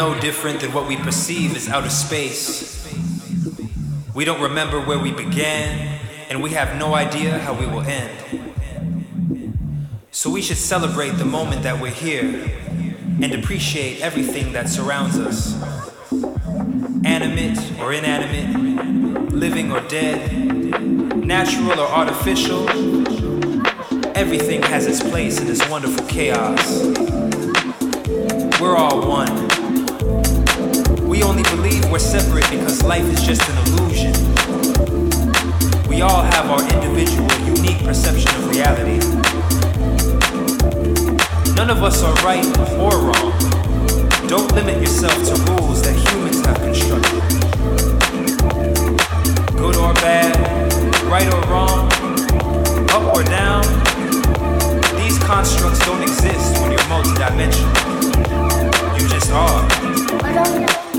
no different than what we perceive as outer space. We don't remember where we began, and we have no idea how we will end. So we should celebrate the moment that we're here and appreciate everything that surrounds us. Animate or inanimate, living or dead, natural or artificial, everything has its place in this wonderful chaos. We're all one. We only believe we're separate because life is just an illusion. We all have our individual, unique perception of reality. None of us are right or wrong. Don't limit yourself to rules that humans have constructed. Good or bad, right or wrong, up or down, these constructs don't exist when you're multidimensional. You just are.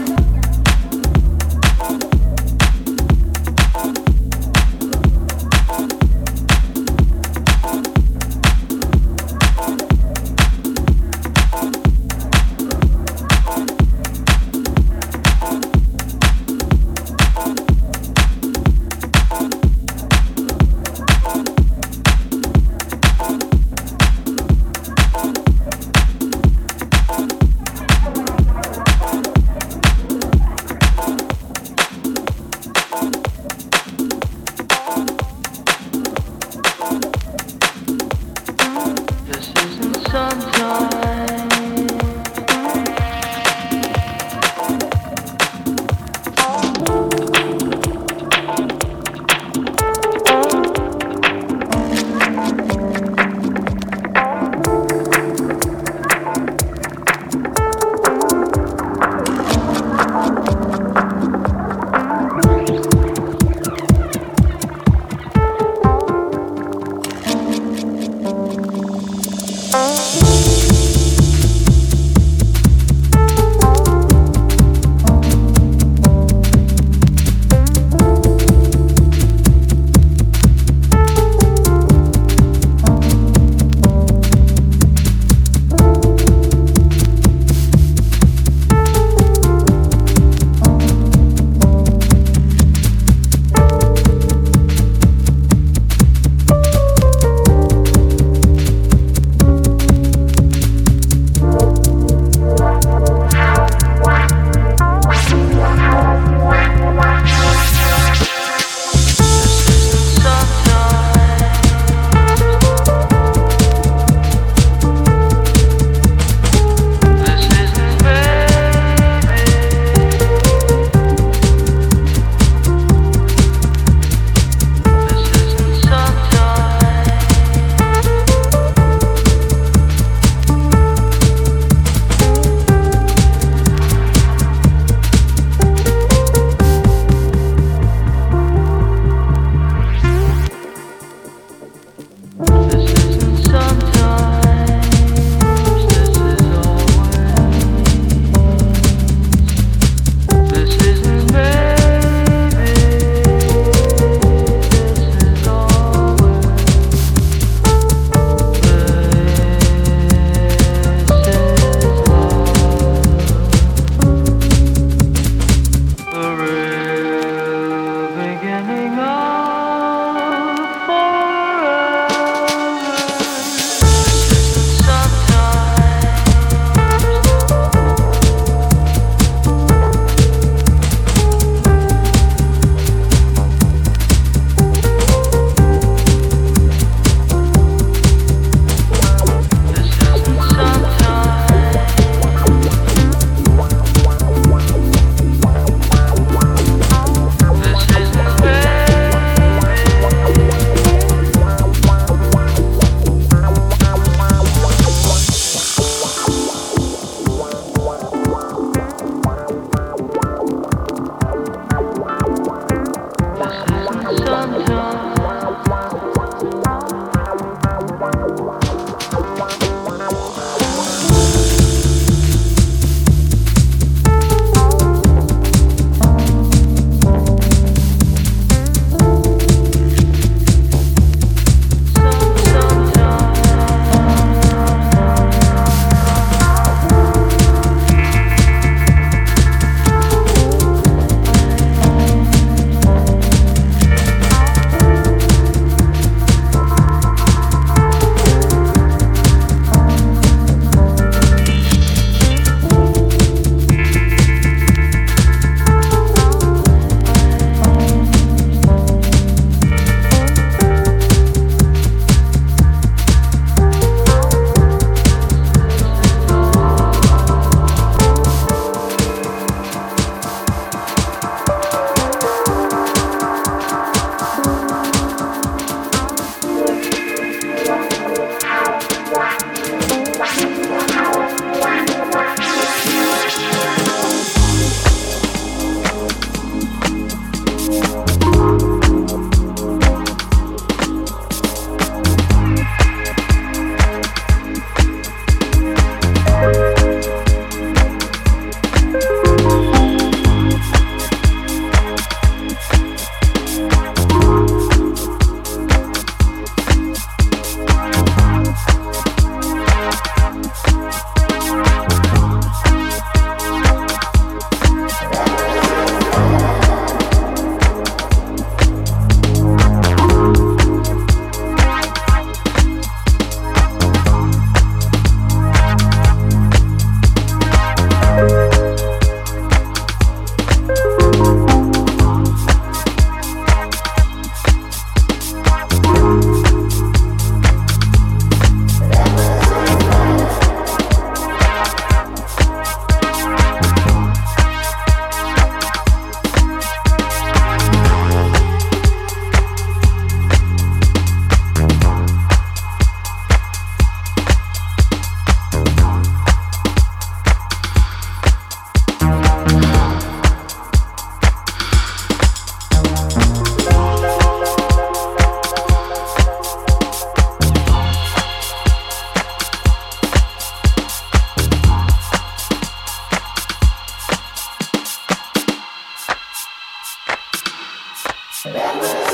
Bad